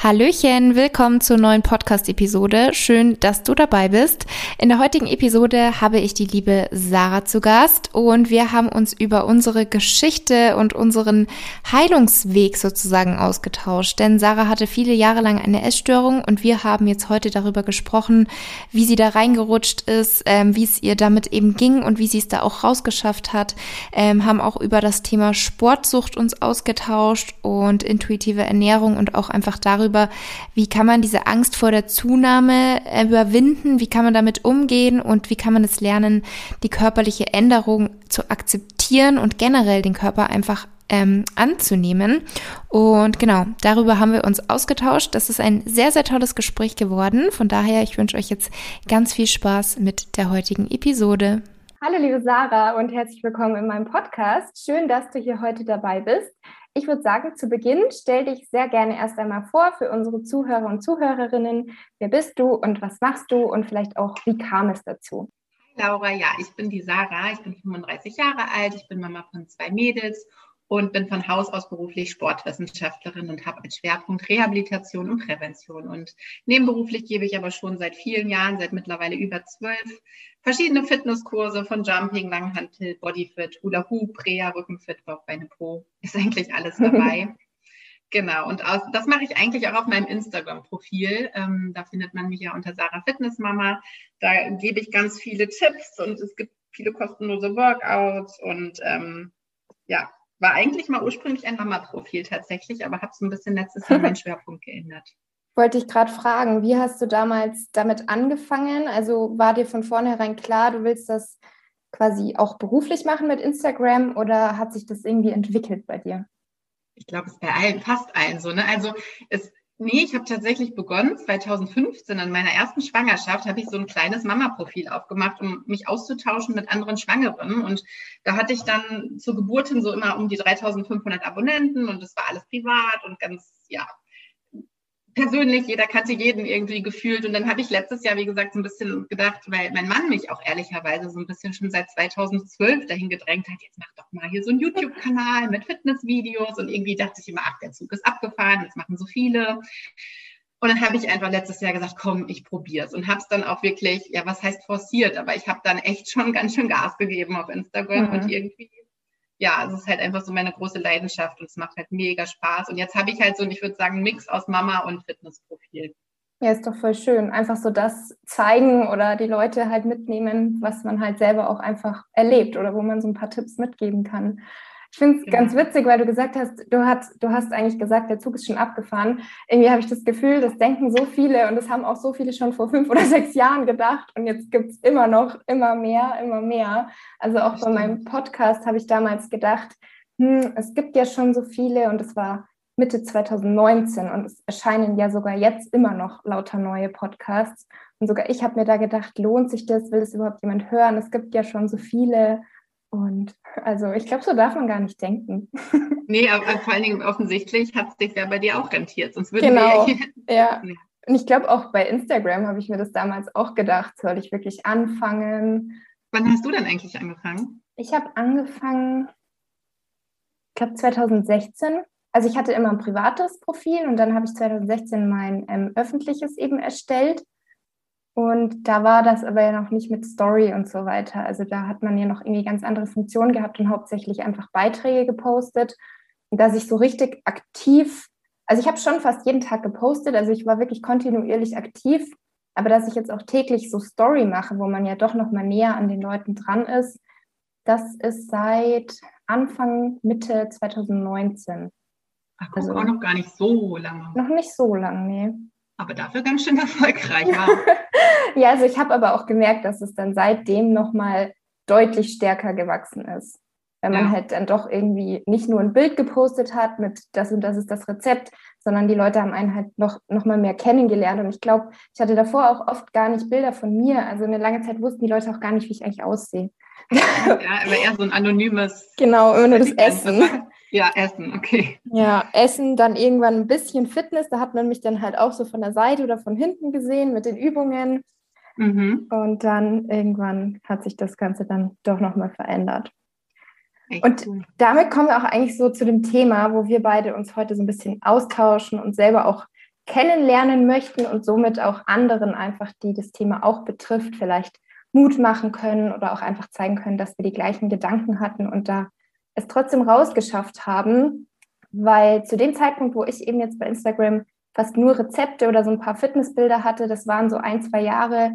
Hallöchen, willkommen zur neuen Podcast-Episode. Schön, dass du dabei bist. In der heutigen Episode habe ich die liebe Sarah zu Gast und wir haben uns über unsere Geschichte und unseren Heilungsweg sozusagen ausgetauscht. Denn Sarah hatte viele Jahre lang eine Essstörung und wir haben jetzt heute darüber gesprochen, wie sie da reingerutscht ist, ähm, wie es ihr damit eben ging und wie sie es da auch rausgeschafft hat. Ähm, haben auch über das Thema Sportsucht uns ausgetauscht und intuitive Ernährung und auch einfach darüber, darüber, wie kann man diese Angst vor der Zunahme überwinden, wie kann man damit umgehen und wie kann man es lernen, die körperliche Änderung zu akzeptieren und generell den Körper einfach ähm, anzunehmen. Und genau, darüber haben wir uns ausgetauscht. Das ist ein sehr, sehr tolles Gespräch geworden. Von daher, ich wünsche euch jetzt ganz viel Spaß mit der heutigen Episode. Hallo liebe Sarah und herzlich willkommen in meinem Podcast. Schön, dass du hier heute dabei bist. Ich würde sagen, zu Beginn stell dich sehr gerne erst einmal vor für unsere Zuhörer und Zuhörerinnen. Wer bist du und was machst du und vielleicht auch, wie kam es dazu? Laura, ja, ich bin die Sarah, ich bin 35 Jahre alt, ich bin Mama von zwei Mädels und bin von Haus aus beruflich Sportwissenschaftlerin und habe als Schwerpunkt Rehabilitation und Prävention. Und nebenberuflich gebe ich aber schon seit vielen Jahren, seit mittlerweile über zwölf, verschiedene Fitnesskurse von Jumping, Langhantel, Bodyfit, Hula Hoop, Reha, Rückenfit, Bauchbeine Pro. Ist eigentlich alles dabei. Genau, und aus, das mache ich eigentlich auch auf meinem Instagram-Profil. Ähm, da findet man mich ja unter Sarah Fitnessmama. Da gebe ich ganz viele Tipps und es gibt viele kostenlose Workouts und ähm, ja, war eigentlich mal ursprünglich ein Mama-Profil tatsächlich, aber habe so ein bisschen letztes Jahr meinen Schwerpunkt geändert. Wollte ich gerade fragen, wie hast du damals damit angefangen? Also war dir von vornherein klar, du willst das quasi auch beruflich machen mit Instagram oder hat sich das irgendwie entwickelt bei dir? Ich glaube, es ist bei allen, fast allen so. Ne? Also es Nee, ich habe tatsächlich begonnen, 2015 in meiner ersten Schwangerschaft, habe ich so ein kleines Mama-Profil aufgemacht, um mich auszutauschen mit anderen Schwangeren. Und da hatte ich dann zur Geburt hin so immer um die 3500 Abonnenten und das war alles privat und ganz, ja, persönlich, jeder kannte jeden irgendwie gefühlt. Und dann habe ich letztes Jahr, wie gesagt, so ein bisschen gedacht, weil mein Mann mich auch ehrlicherweise so ein bisschen schon seit 2012 dahin gedrängt hat, jetzt mach doch mal hier so einen YouTube-Kanal mit Fitnessvideos. Und irgendwie dachte ich immer, ach, der Zug ist abgefahren, jetzt machen so viele. Und dann habe ich einfach letztes Jahr gesagt, komm, ich probiere es und habe es dann auch wirklich, ja, was heißt forciert, aber ich habe dann echt schon ganz schön Gas gegeben auf Instagram mhm. und irgendwie ja, es ist halt einfach so meine große Leidenschaft und es macht halt mega Spaß. Und jetzt habe ich halt so, ich würde sagen, Mix aus Mama und Fitnessprofil. Ja, ist doch voll schön. Einfach so das zeigen oder die Leute halt mitnehmen, was man halt selber auch einfach erlebt oder wo man so ein paar Tipps mitgeben kann. Ich finde es genau. ganz witzig, weil du gesagt hast, du hast, du hast eigentlich gesagt, der Zug ist schon abgefahren. Irgendwie habe ich das Gefühl, das denken so viele und das haben auch so viele schon vor fünf oder sechs Jahren gedacht und jetzt gibt es immer noch immer mehr, immer mehr. Also auch bei meinem Podcast habe ich damals gedacht, hm, es gibt ja schon so viele und es war Mitte 2019 und es erscheinen ja sogar jetzt immer noch lauter neue Podcasts. Und sogar ich habe mir da gedacht, lohnt sich das? Will es überhaupt jemand hören? Es gibt ja schon so viele. Und also ich glaube, so darf man gar nicht denken. Nee, aber vor allen Dingen offensichtlich hat es sich ja bei dir auch rentiert. Sonst würde genau, ja. ja. Und ich glaube, auch bei Instagram habe ich mir das damals auch gedacht, soll ich wirklich anfangen? Wann hast du denn eigentlich angefangen? Ich habe angefangen glaube 2016. Also ich hatte immer ein privates Profil und dann habe ich 2016 mein ähm, öffentliches eben erstellt. Und da war das aber ja noch nicht mit Story und so weiter. Also da hat man ja noch irgendwie ganz andere Funktionen gehabt und hauptsächlich einfach Beiträge gepostet. Und dass ich so richtig aktiv, also ich habe schon fast jeden Tag gepostet, also ich war wirklich kontinuierlich aktiv, aber dass ich jetzt auch täglich so Story mache, wo man ja doch noch mal näher an den Leuten dran ist, das ist seit Anfang, Mitte 2019. Ach, guck, also auch noch gar nicht so lange. Noch nicht so lange, nee. Aber dafür ganz schön erfolgreich war. ja, also ich habe aber auch gemerkt, dass es dann seitdem nochmal deutlich stärker gewachsen ist. Wenn man ja. halt dann doch irgendwie nicht nur ein Bild gepostet hat mit das und das ist das Rezept, sondern die Leute haben einen halt noch, noch mal mehr kennengelernt. Und ich glaube, ich hatte davor auch oft gar nicht Bilder von mir. Also eine lange Zeit wussten die Leute auch gar nicht, wie ich eigentlich aussehe. Ja, aber eher so ein anonymes. Genau, immer nur das Essen. Ja, Essen, okay. Ja, Essen, dann irgendwann ein bisschen Fitness. Da hat man mich dann halt auch so von der Seite oder von hinten gesehen mit den Übungen. Mhm. Und dann irgendwann hat sich das Ganze dann doch nochmal verändert. Und damit kommen wir auch eigentlich so zu dem Thema, wo wir beide uns heute so ein bisschen austauschen und selber auch kennenlernen möchten und somit auch anderen einfach, die das Thema auch betrifft, vielleicht Mut machen können oder auch einfach zeigen können, dass wir die gleichen Gedanken hatten und da es trotzdem rausgeschafft haben, weil zu dem Zeitpunkt, wo ich eben jetzt bei Instagram fast nur Rezepte oder so ein paar Fitnessbilder hatte, das waren so ein, zwei Jahre,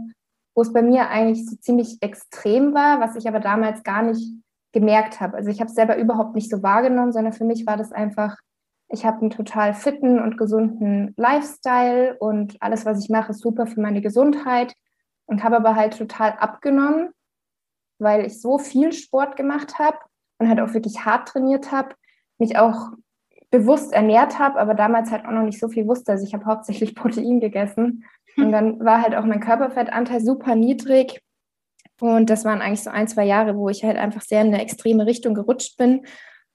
wo es bei mir eigentlich so ziemlich extrem war, was ich aber damals gar nicht gemerkt habe. Also ich habe es selber überhaupt nicht so wahrgenommen, sondern für mich war das einfach, ich habe einen total fitten und gesunden Lifestyle und alles, was ich mache, ist super für meine Gesundheit und habe aber halt total abgenommen, weil ich so viel Sport gemacht habe und halt auch wirklich hart trainiert habe, mich auch bewusst ernährt habe, aber damals halt auch noch nicht so viel wusste. Also ich habe hauptsächlich Protein gegessen und dann war halt auch mein Körperfettanteil super niedrig und das waren eigentlich so ein, zwei Jahre, wo ich halt einfach sehr in eine extreme Richtung gerutscht bin.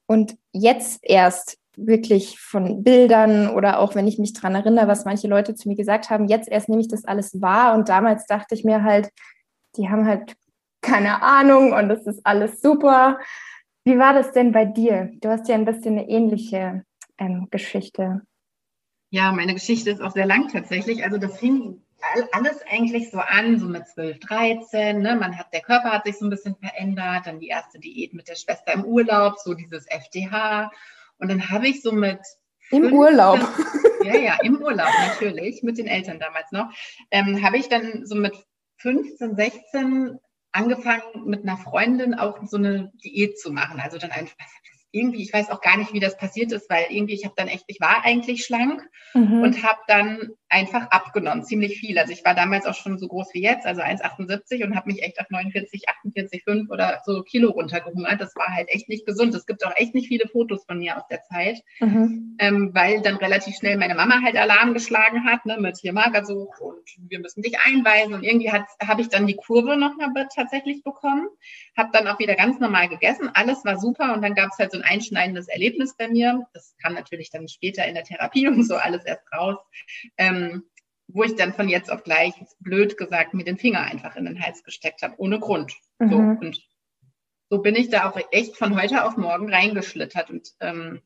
Und jetzt erst wirklich von Bildern oder auch wenn ich mich daran erinnere, was manche Leute zu mir gesagt haben, jetzt erst nehme ich das alles wahr. Und damals dachte ich mir halt, die haben halt keine Ahnung und das ist alles super. Wie war das denn bei dir? Du hast ja ein bisschen eine ähnliche ähm, Geschichte. Ja, meine Geschichte ist auch sehr lang tatsächlich. Also das fing alles eigentlich so an, so mit 12, 13. Ne? Man hat, der Körper hat sich so ein bisschen verändert, dann die erste Diät mit der Schwester im Urlaub, so dieses FDH. Und dann habe ich so mit im 15, Urlaub. Ja, ja, im Urlaub natürlich, mit den Eltern damals noch. Ähm, habe ich dann so mit 15, 16 angefangen, mit einer Freundin auch so eine Diät zu machen. Also dann einfach, irgendwie, ich weiß auch gar nicht, wie das passiert ist, weil irgendwie, ich habe dann echt, ich war eigentlich schlank mhm. und habe dann einfach abgenommen, ziemlich viel. Also ich war damals auch schon so groß wie jetzt, also 1,78 und habe mich echt auf 49, 48, 5 oder so Kilo runtergehungert. Das war halt echt nicht gesund. Es gibt auch echt nicht viele Fotos von mir aus der Zeit, mhm. ähm, weil dann relativ schnell meine Mama halt Alarm geschlagen hat, ne, mit hier Magersucht und wir müssen dich einweisen. Und irgendwie habe ich dann die Kurve nochmal tatsächlich bekommen, habe dann auch wieder ganz normal gegessen. Alles war super und dann gab es halt so ein einschneidendes Erlebnis bei mir. Das kam natürlich dann später in der Therapie und so alles erst raus. Ähm, wo ich dann von jetzt auf gleich, blöd gesagt, mir den Finger einfach in den Hals gesteckt habe, ohne Grund. Mhm. So, und so bin ich da auch echt von heute auf morgen reingeschlittert. Und ähm,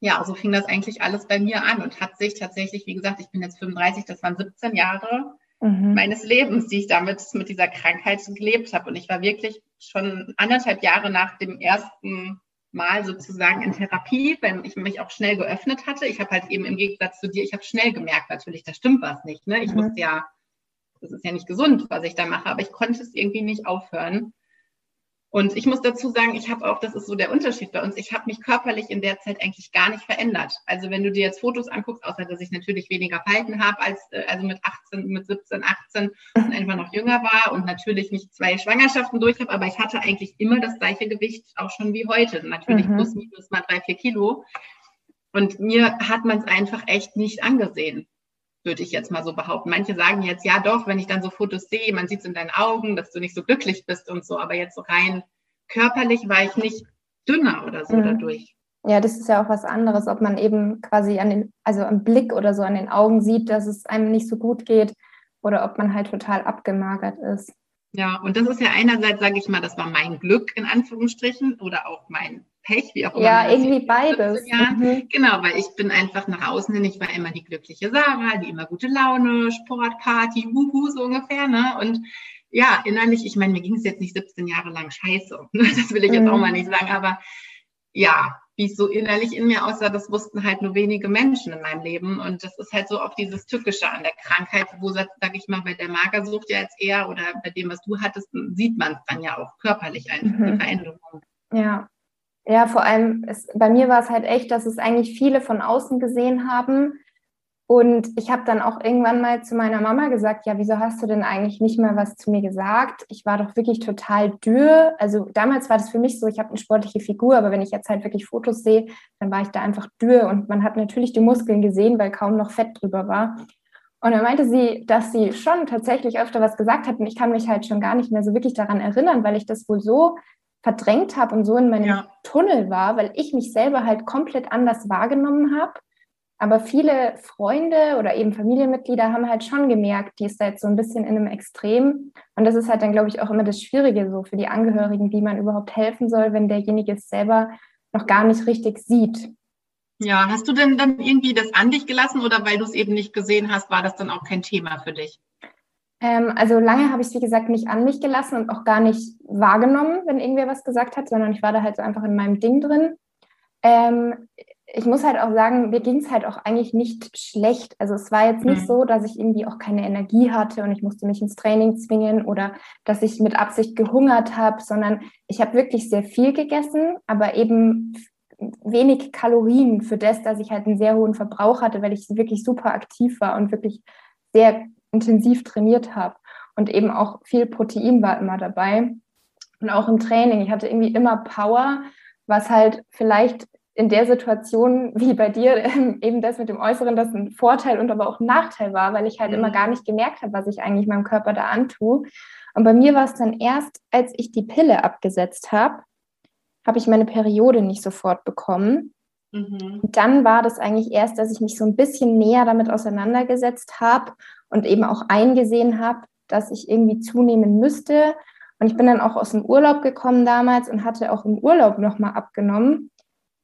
ja, so fing das eigentlich alles bei mir an und hat sich tatsächlich, wie gesagt, ich bin jetzt 35, das waren 17 Jahre mhm. meines Lebens, die ich damit mit dieser Krankheit gelebt habe. Und ich war wirklich schon anderthalb Jahre nach dem ersten Mal sozusagen in Therapie, wenn ich mich auch schnell geöffnet hatte. Ich habe halt eben im Gegensatz zu dir, ich habe schnell gemerkt, natürlich, da stimmt was nicht. Ne? Ich mhm. wusste ja, das ist ja nicht gesund, was ich da mache, aber ich konnte es irgendwie nicht aufhören. Und ich muss dazu sagen, ich habe auch, das ist so der Unterschied bei uns, ich habe mich körperlich in der Zeit eigentlich gar nicht verändert. Also wenn du dir jetzt Fotos anguckst, außer dass ich natürlich weniger Falten habe als äh, also mit 18, mit 17, 18 und einfach noch jünger war und natürlich nicht zwei Schwangerschaften durch habe, aber ich hatte eigentlich immer das gleiche Gewicht, auch schon wie heute. Natürlich mhm. plus minus mal drei, vier Kilo. Und mir hat man es einfach echt nicht angesehen würde ich jetzt mal so behaupten. Manche sagen jetzt, ja doch, wenn ich dann so Fotos sehe, man sieht es in deinen Augen, dass du nicht so glücklich bist und so, aber jetzt so rein körperlich war ich nicht dünner oder so mhm. dadurch. Ja, das ist ja auch was anderes, ob man eben quasi an den, also am Blick oder so an den Augen sieht, dass es einem nicht so gut geht oder ob man halt total abgemagert ist. Ja, und das ist ja einerseits, sage ich mal, das war mein Glück in Anführungsstrichen oder auch mein Pech, wie auch immer. Ja, irgendwie beides. Mhm. Genau, weil ich bin einfach nach außen hin, ich war immer die glückliche Sarah, die immer gute Laune, Sport, Party, wuhu, so ungefähr, ne? Und ja, innerlich, ich meine, mir ging es jetzt nicht 17 Jahre lang scheiße. Das will ich jetzt mhm. auch mal nicht sagen, aber ja, wie es so innerlich in mir aussah, das wussten halt nur wenige Menschen in meinem Leben. Und das ist halt so oft dieses Tückische an der Krankheit, wo, sag ich mal, bei der Magersucht ja jetzt eher oder bei dem, was du hattest, sieht man es dann ja auch körperlich einfach, mhm. die Veränderung. Ja. Ja, vor allem, es, bei mir war es halt echt, dass es eigentlich viele von außen gesehen haben, und ich habe dann auch irgendwann mal zu meiner Mama gesagt, ja, wieso hast du denn eigentlich nicht mehr was zu mir gesagt? Ich war doch wirklich total dürr. Also damals war das für mich so, ich habe eine sportliche Figur, aber wenn ich jetzt halt wirklich Fotos sehe, dann war ich da einfach dürr und man hat natürlich die Muskeln gesehen, weil kaum noch Fett drüber war. Und dann meinte sie, dass sie schon tatsächlich öfter was gesagt hat und ich kann mich halt schon gar nicht mehr so wirklich daran erinnern, weil ich das wohl so verdrängt habe und so in meinem ja. Tunnel war, weil ich mich selber halt komplett anders wahrgenommen habe aber viele Freunde oder eben Familienmitglieder haben halt schon gemerkt, die ist jetzt so ein bisschen in einem Extrem. Und das ist halt dann, glaube ich, auch immer das Schwierige so für die Angehörigen, wie man überhaupt helfen soll, wenn derjenige es selber noch gar nicht richtig sieht. Ja, hast du denn dann irgendwie das an dich gelassen oder weil du es eben nicht gesehen hast, war das dann auch kein Thema für dich? Ähm, also lange habe ich es, wie gesagt, nicht an mich gelassen und auch gar nicht wahrgenommen, wenn irgendwer was gesagt hat, sondern ich war da halt so einfach in meinem Ding drin. Ähm, ich muss halt auch sagen, mir ging es halt auch eigentlich nicht schlecht. Also es war jetzt nicht mhm. so, dass ich irgendwie auch keine Energie hatte und ich musste mich ins Training zwingen oder dass ich mit Absicht gehungert habe, sondern ich habe wirklich sehr viel gegessen, aber eben wenig Kalorien für das, dass ich halt einen sehr hohen Verbrauch hatte, weil ich wirklich super aktiv war und wirklich sehr intensiv trainiert habe. Und eben auch viel Protein war immer dabei. Und auch im Training. Ich hatte irgendwie immer Power, was halt vielleicht in der Situation wie bei dir eben das mit dem Äußeren, das ein Vorteil und aber auch ein Nachteil war, weil ich halt mhm. immer gar nicht gemerkt habe, was ich eigentlich meinem Körper da antue. Und bei mir war es dann erst, als ich die Pille abgesetzt habe, habe ich meine Periode nicht sofort bekommen. Mhm. Dann war das eigentlich erst, dass ich mich so ein bisschen näher damit auseinandergesetzt habe und eben auch eingesehen habe, dass ich irgendwie zunehmen müsste. Und ich bin dann auch aus dem Urlaub gekommen damals und hatte auch im Urlaub nochmal abgenommen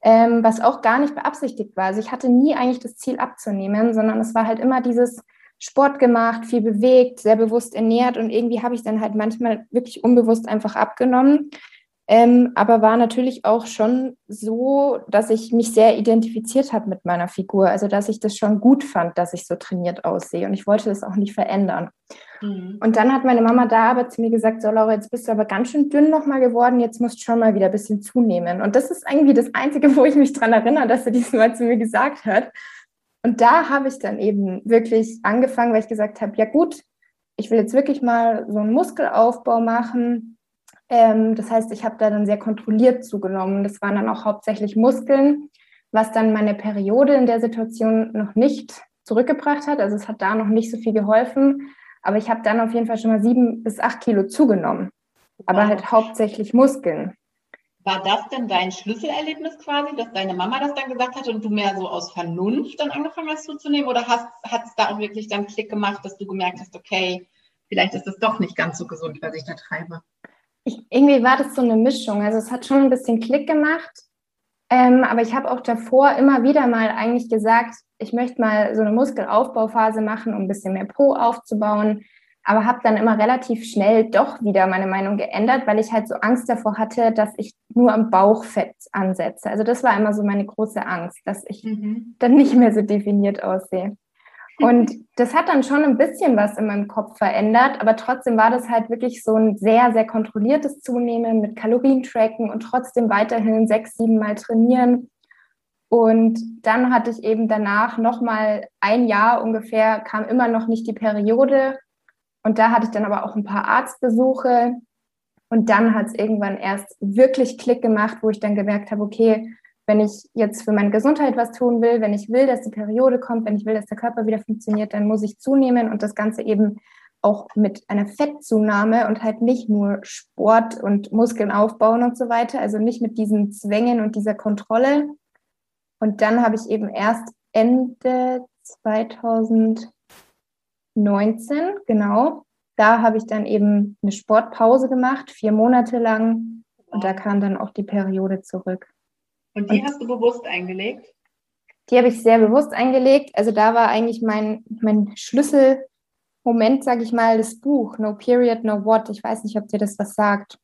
ähm, was auch gar nicht beabsichtigt war. Also ich hatte nie eigentlich das Ziel abzunehmen, sondern es war halt immer dieses Sport gemacht, viel bewegt, sehr bewusst ernährt und irgendwie habe ich dann halt manchmal wirklich unbewusst einfach abgenommen. Ähm, aber war natürlich auch schon so, dass ich mich sehr identifiziert habe mit meiner Figur. Also, dass ich das schon gut fand, dass ich so trainiert aussehe. Und ich wollte das auch nicht verändern. Mhm. Und dann hat meine Mama da aber zu mir gesagt: So, Laura, jetzt bist du aber ganz schön dünn nochmal geworden. Jetzt musst du schon mal wieder ein bisschen zunehmen. Und das ist irgendwie das Einzige, wo ich mich dran erinnere, dass sie diesmal zu mir gesagt hat. Und da habe ich dann eben wirklich angefangen, weil ich gesagt habe: Ja, gut, ich will jetzt wirklich mal so einen Muskelaufbau machen ähm, das heißt, ich habe da dann sehr kontrolliert zugenommen. Das waren dann auch hauptsächlich Muskeln, was dann meine Periode in der Situation noch nicht zurückgebracht hat. Also es hat da noch nicht so viel geholfen. Aber ich habe dann auf jeden Fall schon mal sieben bis acht Kilo zugenommen. Aber wow. halt hauptsächlich Muskeln. War das denn dein Schlüsselerlebnis quasi, dass deine Mama das dann gesagt hat und du mehr so aus Vernunft dann angefangen hast zuzunehmen? Oder hat es da auch wirklich dann Klick gemacht, dass du gemerkt hast, okay, vielleicht ist es doch nicht ganz so gesund, was ich da treibe? Ich, irgendwie war das so eine Mischung. Also es hat schon ein bisschen Klick gemacht. Ähm, aber ich habe auch davor immer wieder mal eigentlich gesagt, ich möchte mal so eine Muskelaufbauphase machen, um ein bisschen mehr Po aufzubauen. Aber habe dann immer relativ schnell doch wieder meine Meinung geändert, weil ich halt so Angst davor hatte, dass ich nur am Bauchfett ansetze. Also das war immer so meine große Angst, dass ich mhm. dann nicht mehr so definiert aussehe. Und das hat dann schon ein bisschen was in meinem Kopf verändert, aber trotzdem war das halt wirklich so ein sehr, sehr kontrolliertes Zunehmen mit Kalorientracken und trotzdem weiterhin sechs, sieben Mal trainieren. Und dann hatte ich eben danach nochmal ein Jahr ungefähr, kam immer noch nicht die Periode. Und da hatte ich dann aber auch ein paar Arztbesuche. Und dann hat es irgendwann erst wirklich Klick gemacht, wo ich dann gemerkt habe, okay, wenn ich jetzt für meine Gesundheit was tun will, wenn ich will, dass die Periode kommt, wenn ich will, dass der Körper wieder funktioniert, dann muss ich zunehmen und das Ganze eben auch mit einer Fettzunahme und halt nicht nur Sport und Muskeln aufbauen und so weiter, also nicht mit diesen Zwängen und dieser Kontrolle. Und dann habe ich eben erst Ende 2019, genau, da habe ich dann eben eine Sportpause gemacht, vier Monate lang. Und da kam dann auch die Periode zurück. Und die und hast du bewusst eingelegt? Die habe ich sehr bewusst eingelegt. Also da war eigentlich mein, mein Schlüsselmoment, sage ich mal, das Buch No Period, No What. Ich weiß nicht, ob dir das was sagt.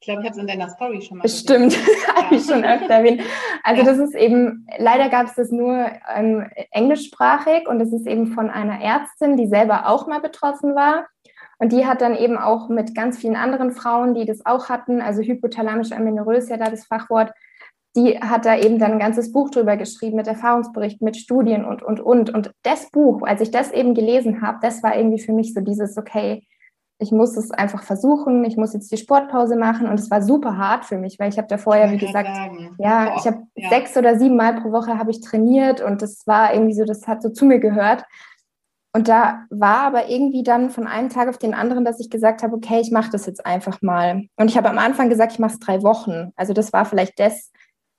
Ich glaube, ich habe es in deiner Story schon mal Bestimmt, habe ich schon öfter erwähnt. Also ja. das ist eben, leider gab es das nur ähm, englischsprachig und das ist eben von einer Ärztin, die selber auch mal betroffen war. Und die hat dann eben auch mit ganz vielen anderen Frauen, die das auch hatten, also hypothalamisch amenorrhoe ja da das Fachwort, die hat da eben dann ein ganzes Buch drüber geschrieben mit Erfahrungsberichten, mit Studien und, und, und. Und das Buch, als ich das eben gelesen habe, das war irgendwie für mich so dieses, okay, ich muss es einfach versuchen, ich muss jetzt die Sportpause machen und es war super hart für mich, weil ich habe da vorher, wie gesagt, sagen. ja, ich habe ja. sechs oder sieben Mal pro Woche habe ich trainiert und das war irgendwie so, das hat so zu mir gehört. Und da war aber irgendwie dann von einem Tag auf den anderen, dass ich gesagt habe, okay, ich mache das jetzt einfach mal. Und ich habe am Anfang gesagt, ich mache es drei Wochen. Also das war vielleicht das,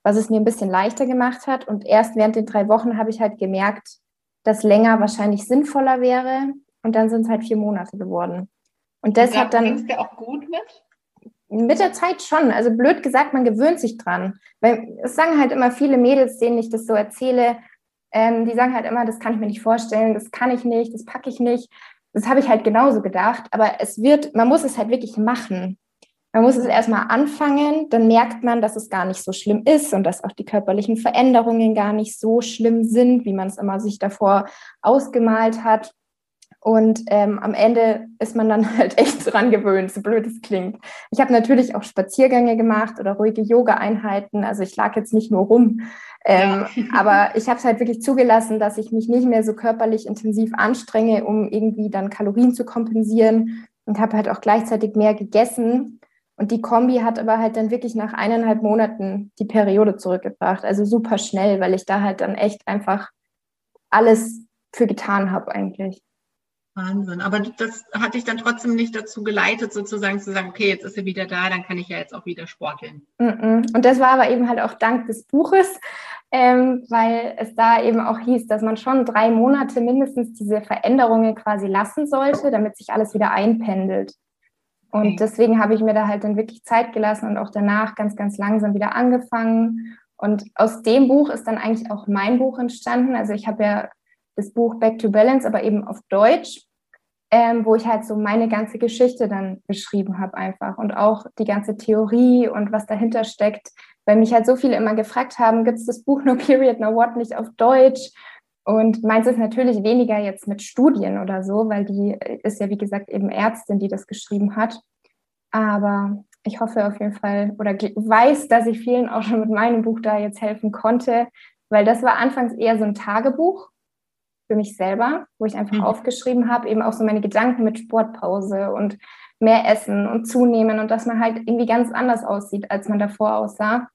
was es mir ein bisschen leichter gemacht hat. Und erst während den drei Wochen habe ich halt gemerkt, dass länger wahrscheinlich sinnvoller wäre. Und dann sind es halt vier Monate geworden. Und das hat dann. Ging's dir auch gut mit? Mit der Zeit schon. Also blöd gesagt, man gewöhnt sich dran. Weil es sagen halt immer viele Mädels, denen ich das so erzähle, ähm, die sagen halt immer, das kann ich mir nicht vorstellen, das kann ich nicht, das packe ich nicht. Das habe ich halt genauso gedacht. Aber es wird, man muss es halt wirklich machen. Man muss es erstmal anfangen, dann merkt man, dass es gar nicht so schlimm ist und dass auch die körperlichen Veränderungen gar nicht so schlimm sind, wie man es immer sich davor ausgemalt hat. Und ähm, am Ende ist man dann halt echt dran gewöhnt, so blöd es klingt. Ich habe natürlich auch Spaziergänge gemacht oder ruhige Yoga-Einheiten. Also ich lag jetzt nicht nur rum. Ähm, ja. aber ich habe es halt wirklich zugelassen, dass ich mich nicht mehr so körperlich intensiv anstrenge, um irgendwie dann Kalorien zu kompensieren und habe halt auch gleichzeitig mehr gegessen, und die Kombi hat aber halt dann wirklich nach eineinhalb Monaten die Periode zurückgebracht. Also super schnell, weil ich da halt dann echt einfach alles für getan habe eigentlich. Wahnsinn. Aber das hat dich dann trotzdem nicht dazu geleitet, sozusagen zu sagen, okay, jetzt ist sie wieder da, dann kann ich ja jetzt auch wieder sporteln. Und das war aber eben halt auch dank des Buches, ähm, weil es da eben auch hieß, dass man schon drei Monate mindestens diese Veränderungen quasi lassen sollte, damit sich alles wieder einpendelt. Und deswegen habe ich mir da halt dann wirklich Zeit gelassen und auch danach ganz, ganz langsam wieder angefangen. Und aus dem Buch ist dann eigentlich auch mein Buch entstanden. Also ich habe ja das Buch Back to Balance, aber eben auf Deutsch, ähm, wo ich halt so meine ganze Geschichte dann beschrieben habe einfach und auch die ganze Theorie und was dahinter steckt. Weil mich halt so viele immer gefragt haben, gibt es das Buch No Period, No What nicht auf Deutsch? Und meins ist natürlich weniger jetzt mit Studien oder so, weil die ist ja, wie gesagt, eben Ärztin, die das geschrieben hat. Aber ich hoffe auf jeden Fall oder weiß, dass ich vielen auch schon mit meinem Buch da jetzt helfen konnte, weil das war anfangs eher so ein Tagebuch für mich selber, wo ich einfach mhm. aufgeschrieben habe, eben auch so meine Gedanken mit Sportpause und mehr Essen und zunehmen und dass man halt irgendwie ganz anders aussieht, als man davor aussah.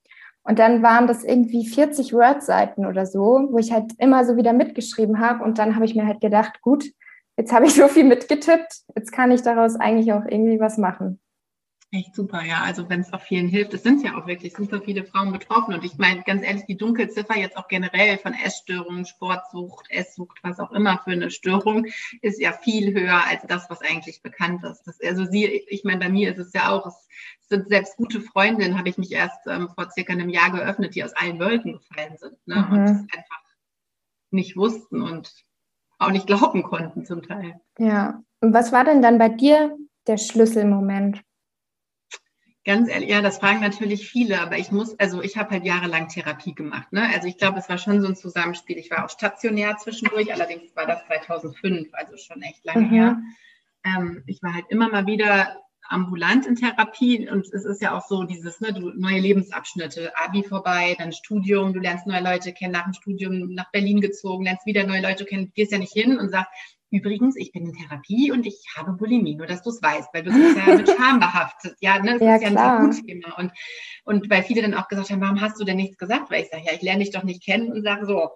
Und dann waren das irgendwie 40 Word-Seiten oder so, wo ich halt immer so wieder mitgeschrieben habe. Und dann habe ich mir halt gedacht, gut, jetzt habe ich so viel mitgetippt, jetzt kann ich daraus eigentlich auch irgendwie was machen. Echt super, ja. Also wenn es auch vielen hilft, es sind ja auch wirklich super viele Frauen betroffen. Und ich meine, ganz ehrlich, die Dunkelziffer jetzt auch generell von Essstörungen, Sportsucht, Esssucht, was auch immer für eine Störung, ist ja viel höher als das, was eigentlich bekannt ist. Das, also sie, ich meine, bei mir ist es ja auch, es sind selbst gute Freundinnen, habe ich mich erst ähm, vor circa einem Jahr geöffnet, die aus allen Wolken gefallen sind ne? Mhm. und es einfach nicht wussten und auch nicht glauben konnten zum Teil. Ja. Und was war denn dann bei dir der Schlüsselmoment? Ganz ehrlich, ja, das fragen natürlich viele, aber ich muss, also ich habe halt jahrelang Therapie gemacht. Ne? Also ich glaube, es war schon so ein Zusammenspiel. Ich war auch stationär zwischendurch, allerdings war das 2005, also schon echt lange mhm. her. Ähm, ich war halt immer mal wieder ambulant in Therapie und es ist ja auch so dieses, ne, du, neue Lebensabschnitte, Abi vorbei, dann Studium, du lernst neue Leute kennen, nach dem Studium nach Berlin gezogen, lernst wieder neue Leute kennen, gehst ja nicht hin und sagst, Übrigens, ich bin in Therapie und ich habe Bulimie, nur dass du es weißt, weil du bist ja mit Scham behaftet. Ja, ne? das ja, ist ja klar. ein Tabuthema. Und, und weil viele dann auch gesagt haben, warum hast du denn nichts gesagt? Weil ich sage, ja, ich lerne dich doch nicht kennen und sage so,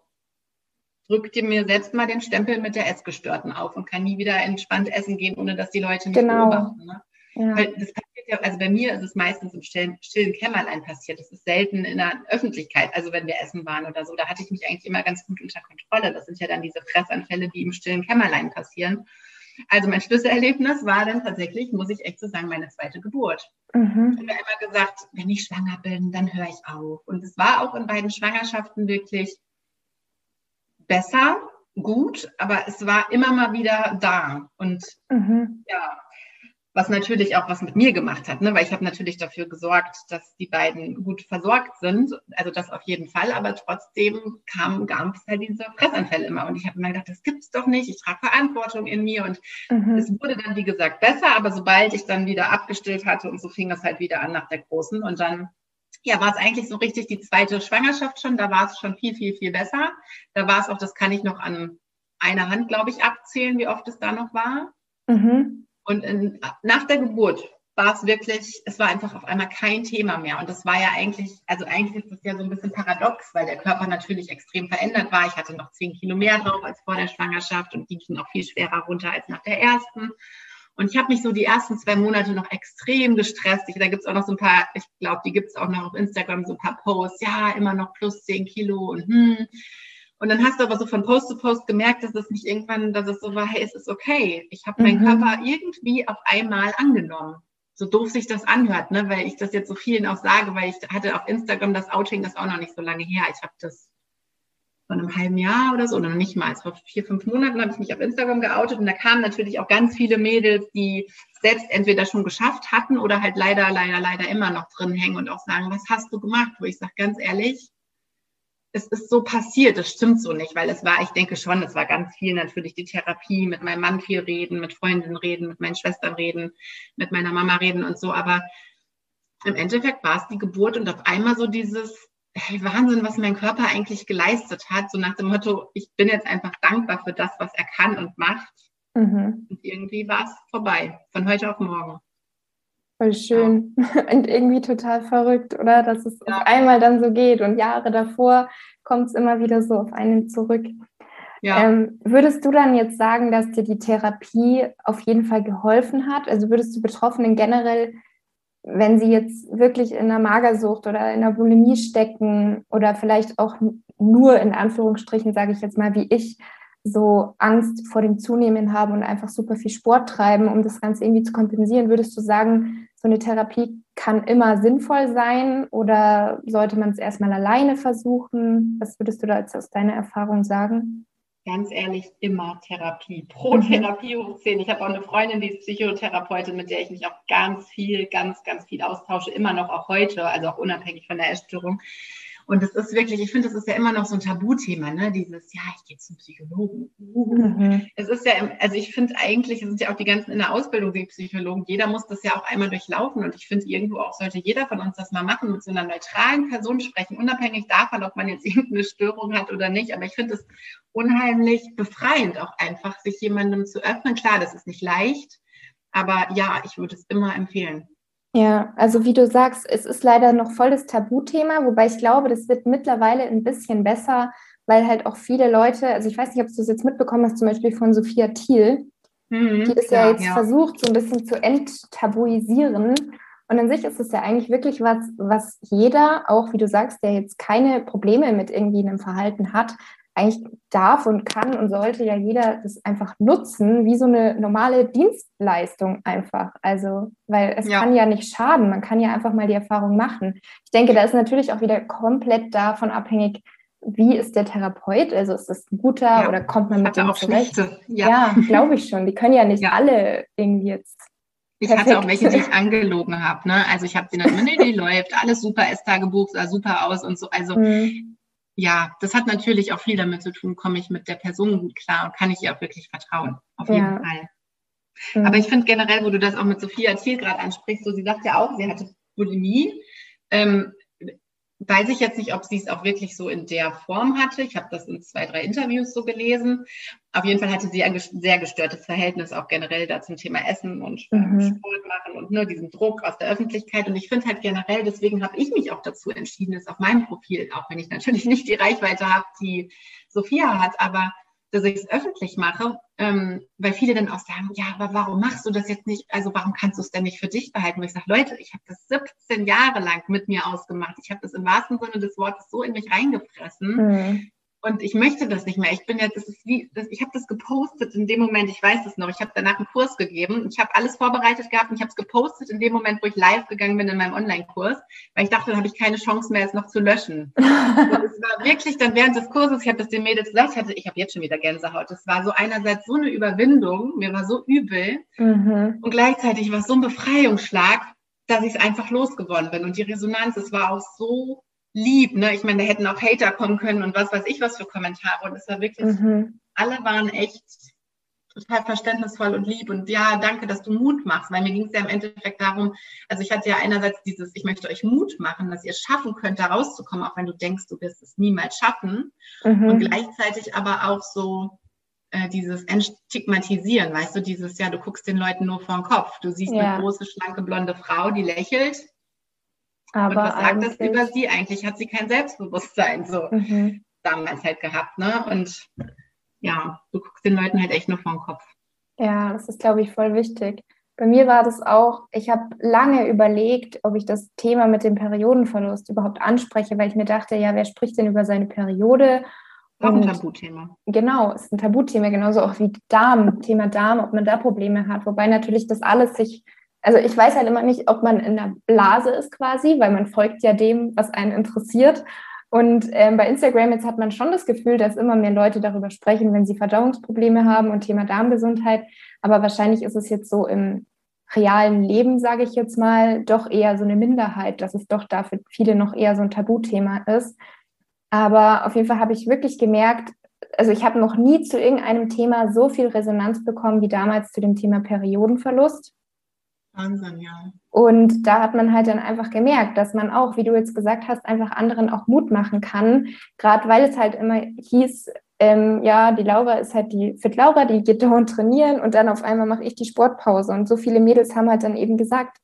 drück dir mir selbst mal den Stempel mit der Essgestörten auf und kann nie wieder entspannt essen gehen, ohne dass die Leute mich genau. beobachten. Ne? Ja. Weil das passiert ja, also bei mir ist es meistens im stillen, stillen Kämmerlein passiert. Das ist selten in der Öffentlichkeit, also wenn wir essen waren oder so. Da hatte ich mich eigentlich immer ganz gut unter Kontrolle. Das sind ja dann diese Fressanfälle, die im stillen Kämmerlein passieren. Also mein Schlüsselerlebnis war dann tatsächlich, muss ich echt so sagen, meine zweite Geburt. Mhm. Ich habe immer gesagt, wenn ich schwanger bin, dann höre ich auf. Und es war auch in beiden Schwangerschaften wirklich besser, gut, aber es war immer mal wieder da. Und mhm. ja, was natürlich auch was mit mir gemacht hat, ne? weil ich habe natürlich dafür gesorgt, dass die beiden gut versorgt sind, also das auf jeden Fall, aber trotzdem kamen ganz halt diese Fressanfälle immer und ich habe immer gedacht, das gibt's doch nicht, ich trage Verantwortung in mir und mhm. es wurde dann wie gesagt besser, aber sobald ich dann wieder abgestillt hatte und so fing es halt wieder an nach der großen und dann ja, war es eigentlich so richtig die zweite Schwangerschaft schon, da war es schon viel, viel, viel besser. Da war es auch, das kann ich noch an einer Hand, glaube ich, abzählen, wie oft es da noch war. Mhm. Und in, nach der Geburt war es wirklich, es war einfach auf einmal kein Thema mehr. Und das war ja eigentlich, also eigentlich ist das ja so ein bisschen paradox, weil der Körper natürlich extrem verändert war. Ich hatte noch zehn Kilo mehr drauf als vor der Schwangerschaft und die gingen auch viel schwerer runter als nach der ersten. Und ich habe mich so die ersten zwei Monate noch extrem gestresst. Ich, da gibt es auch noch so ein paar, ich glaube, die gibt es auch noch auf Instagram, so ein paar Posts. Ja, immer noch plus zehn Kilo und hm. Und dann hast du aber so von Post zu Post gemerkt, dass es nicht irgendwann, dass es so war, hey, es ist okay. Ich habe meinen mhm. Körper irgendwie auf einmal angenommen. So doof sich das anhört, ne? weil ich das jetzt so vielen auch sage, weil ich hatte auf Instagram das Outing, das auch noch nicht so lange her. Ich habe das vor einem halben Jahr oder so, oder noch nicht mal, vor vier, fünf Monaten habe ich mich auf Instagram geoutet und da kamen natürlich auch ganz viele Mädels, die selbst entweder schon geschafft hatten oder halt leider, leider, leider immer noch drin hängen und auch sagen, was hast du gemacht? Wo ich sage, ganz ehrlich, es ist so passiert, das stimmt so nicht, weil es war, ich denke schon, es war ganz viel natürlich die Therapie, mit meinem Mann viel reden, mit Freundinnen reden, mit meinen Schwestern reden, mit meiner Mama reden und so, aber im Endeffekt war es die Geburt und auf einmal so dieses, hey, Wahnsinn, was mein Körper eigentlich geleistet hat, so nach dem Motto, ich bin jetzt einfach dankbar für das, was er kann und macht. Mhm. Und irgendwie war es vorbei, von heute auf morgen. Voll schön ja. und irgendwie total verrückt, oder? Dass es ja. auf einmal dann so geht und Jahre davor kommt es immer wieder so auf einen zurück. Ja. Ähm, würdest du dann jetzt sagen, dass dir die Therapie auf jeden Fall geholfen hat? Also würdest du Betroffenen generell, wenn sie jetzt wirklich in einer Magersucht oder in einer Bulimie stecken oder vielleicht auch nur in Anführungsstrichen, sage ich jetzt mal, wie ich, so Angst vor dem Zunehmen haben und einfach super viel Sport treiben, um das Ganze irgendwie zu kompensieren, würdest du sagen, so eine Therapie kann immer sinnvoll sein oder sollte man es erstmal alleine versuchen? Was würdest du da jetzt aus deiner Erfahrung sagen? Ganz ehrlich, immer Therapie. Pro mhm. Therapie hoch 10. Ich habe auch eine Freundin, die ist Psychotherapeutin, mit der ich mich auch ganz viel, ganz, ganz viel austausche, immer noch auch heute, also auch unabhängig von der Essstörung. Und das ist wirklich, ich finde, das ist ja immer noch so ein Tabuthema, ne? Dieses, ja, ich gehe zum Psychologen. Mhm. Es ist ja, also ich finde eigentlich, es sind ja auch die ganzen in der Ausbildung die Psychologen, jeder muss das ja auch einmal durchlaufen. Und ich finde irgendwo auch sollte jeder von uns das mal machen, mit so einer neutralen Person sprechen, unabhängig davon, ob man jetzt irgendeine Störung hat oder nicht. Aber ich finde es unheimlich befreiend, auch einfach sich jemandem zu öffnen. Klar, das ist nicht leicht, aber ja, ich würde es immer empfehlen. Ja, also wie du sagst, es ist leider noch voll das Tabuthema, wobei ich glaube, das wird mittlerweile ein bisschen besser, weil halt auch viele Leute, also ich weiß nicht, ob du es jetzt mitbekommen hast, zum Beispiel von Sophia Thiel, mhm, die ist ja, ja jetzt ja. versucht, so ein bisschen zu enttabuisieren. Und an sich ist es ja eigentlich wirklich was, was jeder, auch wie du sagst, der jetzt keine Probleme mit irgendwie einem Verhalten hat, eigentlich darf und kann und sollte ja jeder das einfach nutzen, wie so eine normale Dienstleistung einfach. Also, weil es ja. kann ja nicht schaden, man kann ja einfach mal die Erfahrung machen. Ich denke, da ist natürlich auch wieder komplett davon abhängig, wie ist der Therapeut? Also ist das ein guter ja. oder kommt man mit dem zurecht? Ja, ja glaube ich schon. Die können ja nicht alle irgendwie jetzt ich Perfekt. hatte auch welche, die ich angelogen habe. Ne? Also ich habe sie dann, nee, die läuft, alles super, S-Tagebuch sah super aus und so. Also mhm ja, das hat natürlich auch viel damit zu tun, komme ich mit der Person gut klar und kann ich ihr auch wirklich vertrauen. Auf jeden ja. Fall. Mhm. Aber ich finde generell, wo du das auch mit Sophia Thiel gerade ansprichst, so sie sagt ja auch, sie hatte Bulimie. Ähm, weiß ich jetzt nicht, ob sie es auch wirklich so in der Form hatte. Ich habe das in zwei, drei Interviews so gelesen. Auf jeden Fall hatte sie ein sehr gestörtes Verhältnis auch generell da zum Thema Essen und mhm. Sport machen und nur diesen Druck aus der Öffentlichkeit. Und ich finde halt generell, deswegen habe ich mich auch dazu entschieden, es auf meinem Profil, auch wenn ich natürlich nicht die Reichweite habe, die Sophia hat, aber dass ich es öffentlich mache, ähm, weil viele dann auch sagen, ja, aber warum machst du das jetzt nicht? Also warum kannst du es denn nicht für dich behalten? Und ich sage, Leute, ich habe das 17 Jahre lang mit mir ausgemacht. Ich habe das im wahrsten Sinne des Wortes so in mich reingefressen. Mhm. Und ich möchte das nicht mehr. Ich bin jetzt, das ist wie, das, ich habe das gepostet in dem Moment, ich weiß es noch, ich habe danach einen Kurs gegeben. Ich habe alles vorbereitet gehabt und ich habe es gepostet in dem Moment, wo ich live gegangen bin in meinem Online-Kurs, weil ich dachte, dann habe ich keine Chance mehr, es noch zu löschen. und es war wirklich dann während des Kurses, ich habe das den Mädels gesagt, ich, hatte, ich habe jetzt schon wieder Gänsehaut. Es war so einerseits so eine Überwindung, mir war so übel mhm. und gleichzeitig war es so ein Befreiungsschlag, dass ich es einfach losgeworden bin. Und die Resonanz, es war auch so lieb. Ne? Ich meine, da hätten auch Hater kommen können und was weiß ich was für Kommentare. Und es war wirklich, mhm. alle waren echt total verständnisvoll und lieb. Und ja, danke, dass du Mut machst, weil mir ging es ja im Endeffekt darum, also ich hatte ja einerseits dieses, ich möchte euch Mut machen, dass ihr es schaffen könnt, da rauszukommen, auch wenn du denkst, du wirst es niemals schaffen. Mhm. Und gleichzeitig aber auch so, äh, dieses Entstigmatisieren, weißt du, dieses, ja, du guckst den Leuten nur vor den Kopf. Du siehst ja. eine große, schlanke, blonde Frau, die lächelt aber und was sagt das über sie? Eigentlich hat sie kein Selbstbewusstsein so mhm. damals halt gehabt, ne? Und ja, du guckst den Leuten halt echt nur vor den Kopf. Ja, das ist, glaube ich, voll wichtig. Bei mir war das auch, ich habe lange überlegt, ob ich das Thema mit dem Periodenverlust überhaupt anspreche, weil ich mir dachte, ja, wer spricht denn über seine Periode? Auch ein Tabuthema. Genau, ist ein Tabuthema, genauso auch wie Darm, Thema Darm, ob man da Probleme hat. Wobei natürlich das alles sich also ich weiß halt immer nicht, ob man in der Blase ist quasi, weil man folgt ja dem, was einen interessiert. Und ähm, bei Instagram jetzt hat man schon das Gefühl, dass immer mehr Leute darüber sprechen, wenn sie Verdauungsprobleme haben und Thema Darmgesundheit. Aber wahrscheinlich ist es jetzt so im realen Leben, sage ich jetzt mal, doch eher so eine Minderheit, dass es doch dafür viele noch eher so ein Tabuthema ist. Aber auf jeden Fall habe ich wirklich gemerkt, also ich habe noch nie zu irgendeinem Thema so viel Resonanz bekommen wie damals zu dem Thema Periodenverlust. Wahnsinn, ja. Und da hat man halt dann einfach gemerkt, dass man auch, wie du jetzt gesagt hast, einfach anderen auch Mut machen kann. Gerade weil es halt immer hieß, ähm, ja, die Laura ist halt die Fit Laura, die geht da und trainieren und dann auf einmal mache ich die Sportpause. Und so viele Mädels haben halt dann eben gesagt,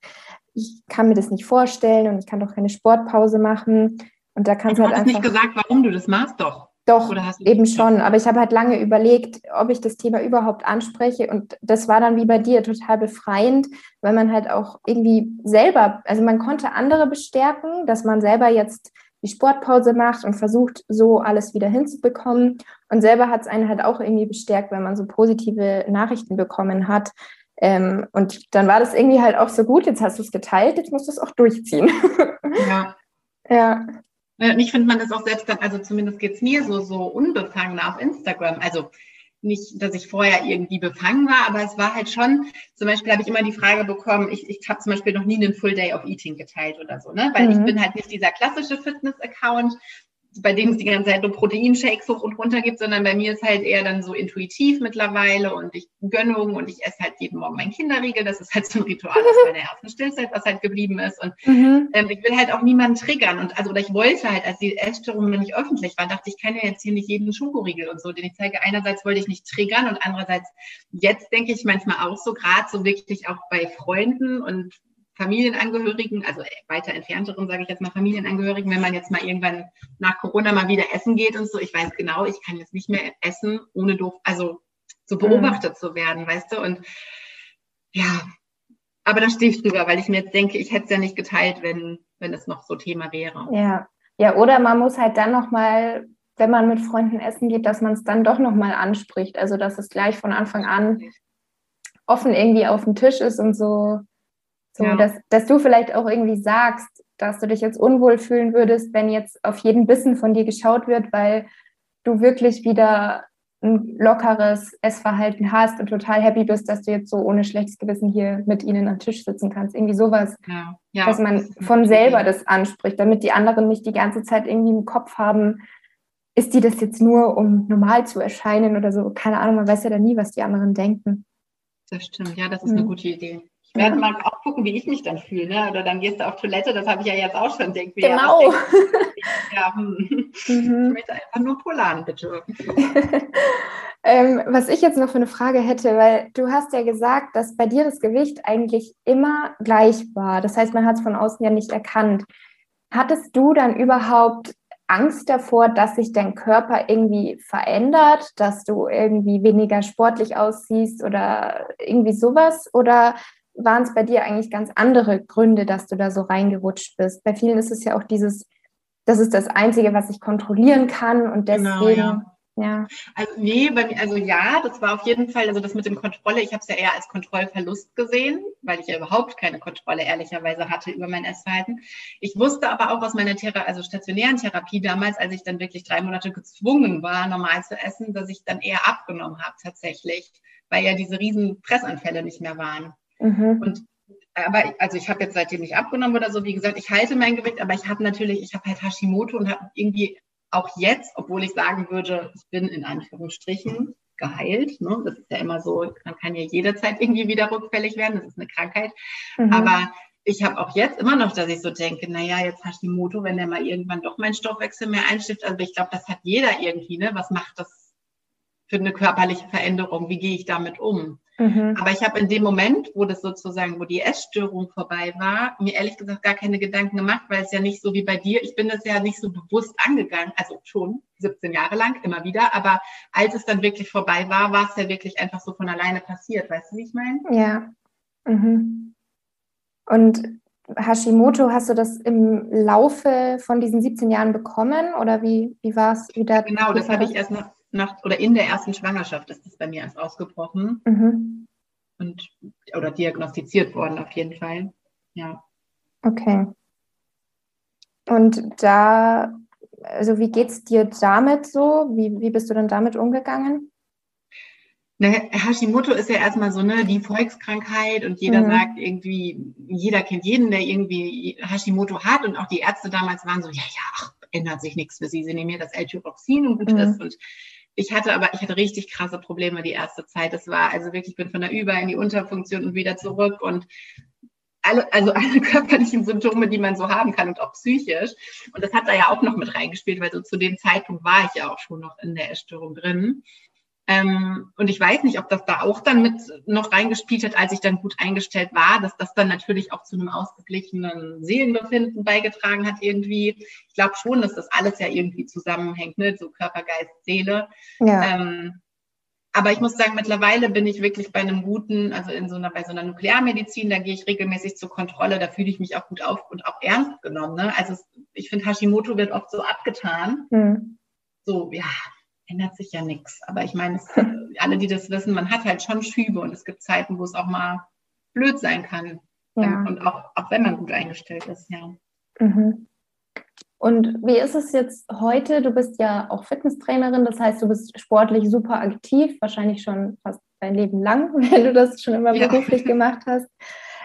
ich kann mir das nicht vorstellen und ich kann doch keine Sportpause machen. Und da kannst du halt einfach. Du hast nicht gesagt, warum du das machst, doch. Doch, eben schon. Aber ich habe halt lange überlegt, ob ich das Thema überhaupt anspreche. Und das war dann wie bei dir total befreiend, weil man halt auch irgendwie selber, also man konnte andere bestärken, dass man selber jetzt die Sportpause macht und versucht, so alles wieder hinzubekommen. Und selber hat es einen halt auch irgendwie bestärkt, weil man so positive Nachrichten bekommen hat. Ähm, und dann war das irgendwie halt auch so gut, jetzt hast du es geteilt, jetzt musst du es auch durchziehen. Ja. ja. Und ich finde man das auch selbst dann, also zumindest geht es mir so, so unbefangen auf Instagram. Also nicht, dass ich vorher irgendwie befangen war, aber es war halt schon, zum Beispiel habe ich immer die Frage bekommen, ich, ich habe zum Beispiel noch nie einen Full Day of Eating geteilt oder so, ne? Weil mhm. ich bin halt nicht dieser klassische Fitness-Account, bei dem es die ganze Zeit nur Proteinshakes hoch und runter gibt, sondern bei mir ist halt eher dann so intuitiv mittlerweile und ich Gönnung und ich esse halt jeden Morgen meinen Kinderriegel. Das ist halt so ein Ritual aus meiner ersten Stillzeit, was halt geblieben ist. Und mhm. ähm, ich will halt auch niemanden triggern. Und also, oder ich wollte halt, als die Essstörung noch nicht öffentlich war, dachte ich, kann ja jetzt hier nicht jeden Schokoriegel und so, den ich zeige. Einerseits wollte ich nicht triggern und andererseits, jetzt denke ich manchmal auch so, gerade so wirklich auch bei Freunden und Familienangehörigen, also weiter entfernteren, sage ich jetzt mal Familienangehörigen, wenn man jetzt mal irgendwann nach Corona mal wieder essen geht und so, ich weiß genau, ich kann jetzt nicht mehr essen, ohne doof, also so beobachtet mhm. zu werden, weißt du? Und ja, aber da stehe ich drüber, weil ich mir jetzt denke, ich hätte es ja nicht geteilt, wenn, wenn es noch so Thema wäre. Ja, ja, oder man muss halt dann nochmal, wenn man mit Freunden essen geht, dass man es dann doch nochmal anspricht. Also dass es gleich von Anfang an offen irgendwie auf dem Tisch ist und so so, ja. dass, dass du vielleicht auch irgendwie sagst, dass du dich jetzt unwohl fühlen würdest, wenn jetzt auf jeden Bissen von dir geschaut wird, weil du wirklich wieder ein lockeres Essverhalten hast und total happy bist, dass du jetzt so ohne schlechtes Gewissen hier mit ihnen am Tisch sitzen kannst. Irgendwie sowas, ja. Ja, dass man das von selber das anspricht, damit die anderen nicht die ganze Zeit irgendwie im Kopf haben, ist die das jetzt nur, um normal zu erscheinen oder so. Keine Ahnung, man weiß ja dann nie, was die anderen denken. Das stimmt, ja, das ist mhm. eine gute Idee. Ich werde mal auch gucken, wie ich mich dann fühle. Ne? Oder dann gehst du auf Toilette, das habe ich ja jetzt auch schon denkt. Genau. Ja, hm. mhm. Ich möchte einfach nur Polan, bitte. ähm, was ich jetzt noch für eine Frage hätte, weil du hast ja gesagt, dass bei dir das Gewicht eigentlich immer gleich war. Das heißt, man hat es von außen ja nicht erkannt. Hattest du dann überhaupt Angst davor, dass sich dein Körper irgendwie verändert, dass du irgendwie weniger sportlich aussiehst oder irgendwie sowas? Oder waren es bei dir eigentlich ganz andere Gründe, dass du da so reingerutscht bist? Bei vielen ist es ja auch dieses das ist das Einzige, was ich kontrollieren kann und deswegen. Genau, ja. Ja. Also nee, bei mir, also ja, das war auf jeden Fall, also das mit dem Kontrolle, ich habe es ja eher als Kontrollverlust gesehen, weil ich ja überhaupt keine Kontrolle ehrlicherweise hatte über mein Essverhalten. Ich wusste aber auch aus meiner Thera also stationären Therapie damals, als ich dann wirklich drei Monate gezwungen war, normal zu essen, dass ich dann eher abgenommen habe tatsächlich, weil ja diese riesen Pressanfälle nicht mehr waren. Mhm. Und aber also ich habe jetzt seitdem nicht abgenommen oder so, wie gesagt, ich halte mein Gewicht, aber ich habe natürlich, ich habe halt Hashimoto und habe irgendwie auch jetzt, obwohl ich sagen würde, ich bin in Anführungsstrichen geheilt. Ne? Das ist ja immer so, man kann ja jederzeit irgendwie wieder rückfällig werden, das ist eine Krankheit. Mhm. Aber ich habe auch jetzt immer noch, dass ich so denke, naja, jetzt Hashimoto, wenn der mal irgendwann doch meinen Stoffwechsel mehr einstiftet, also ich glaube, das hat jeder irgendwie, ne? Was macht das für eine körperliche Veränderung? Wie gehe ich damit um? Mhm. Aber ich habe in dem Moment, wo das sozusagen, wo die Essstörung vorbei war, mir ehrlich gesagt gar keine Gedanken gemacht, weil es ja nicht so wie bei dir, ich bin das ja nicht so bewusst angegangen, also schon 17 Jahre lang, immer wieder, aber als es dann wirklich vorbei war, war es ja wirklich einfach so von alleine passiert, weißt du, wie ich meine? Ja. Mhm. Und Hashimoto, hast du das im Laufe von diesen 17 Jahren bekommen oder wie, wie war es wieder? Genau, das habe ich erst nach, nach oder in der ersten Schwangerschaft ist das bei mir erst ausgebrochen mhm. und oder diagnostiziert worden auf jeden Fall. Ja. Okay. Und da, also wie geht es dir damit so? Wie, wie bist du dann damit umgegangen? Na, Hashimoto ist ja erstmal so ne, die Volkskrankheit und jeder mhm. sagt irgendwie, jeder kennt jeden, der irgendwie Hashimoto hat und auch die Ärzte damals waren so, ja, ja, ach, ändert sich nichts für sie, sie nehmen mir das L-Tyroxin und gut mhm. ist und ich hatte aber, ich hatte richtig krasse Probleme die erste Zeit. Das war also wirklich, ich bin von der Über- in die Unterfunktion und wieder zurück und alle, also alle körperlichen Symptome, die man so haben kann und auch psychisch. Und das hat da ja auch noch mit reingespielt, weil so zu dem Zeitpunkt war ich ja auch schon noch in der Essstörung drin. Ähm, und ich weiß nicht, ob das da auch dann mit noch reingespielt hat, als ich dann gut eingestellt war, dass das dann natürlich auch zu einem ausgeglichenen Seelenbefinden beigetragen hat irgendwie. Ich glaube schon, dass das alles ja irgendwie zusammenhängt, ne? so Körper, Geist, Seele. Ja. Ähm, aber ich muss sagen, mittlerweile bin ich wirklich bei einem guten, also in so einer, bei so einer Nuklearmedizin, da gehe ich regelmäßig zur Kontrolle, da fühle ich mich auch gut auf und auch ernst genommen. Ne? Also ich finde, Hashimoto wird oft so abgetan. Mhm. So, ja, ändert sich ja nichts. Aber ich meine, alle, die das wissen, man hat halt schon Schübe und es gibt Zeiten, wo es auch mal blöd sein kann. Ja. Und auch, auch wenn man gut eingestellt ist, ja. Mhm. Und wie ist es jetzt heute? Du bist ja auch Fitnesstrainerin, das heißt, du bist sportlich super aktiv, wahrscheinlich schon fast dein Leben lang, wenn du das schon immer beruflich ja. gemacht hast.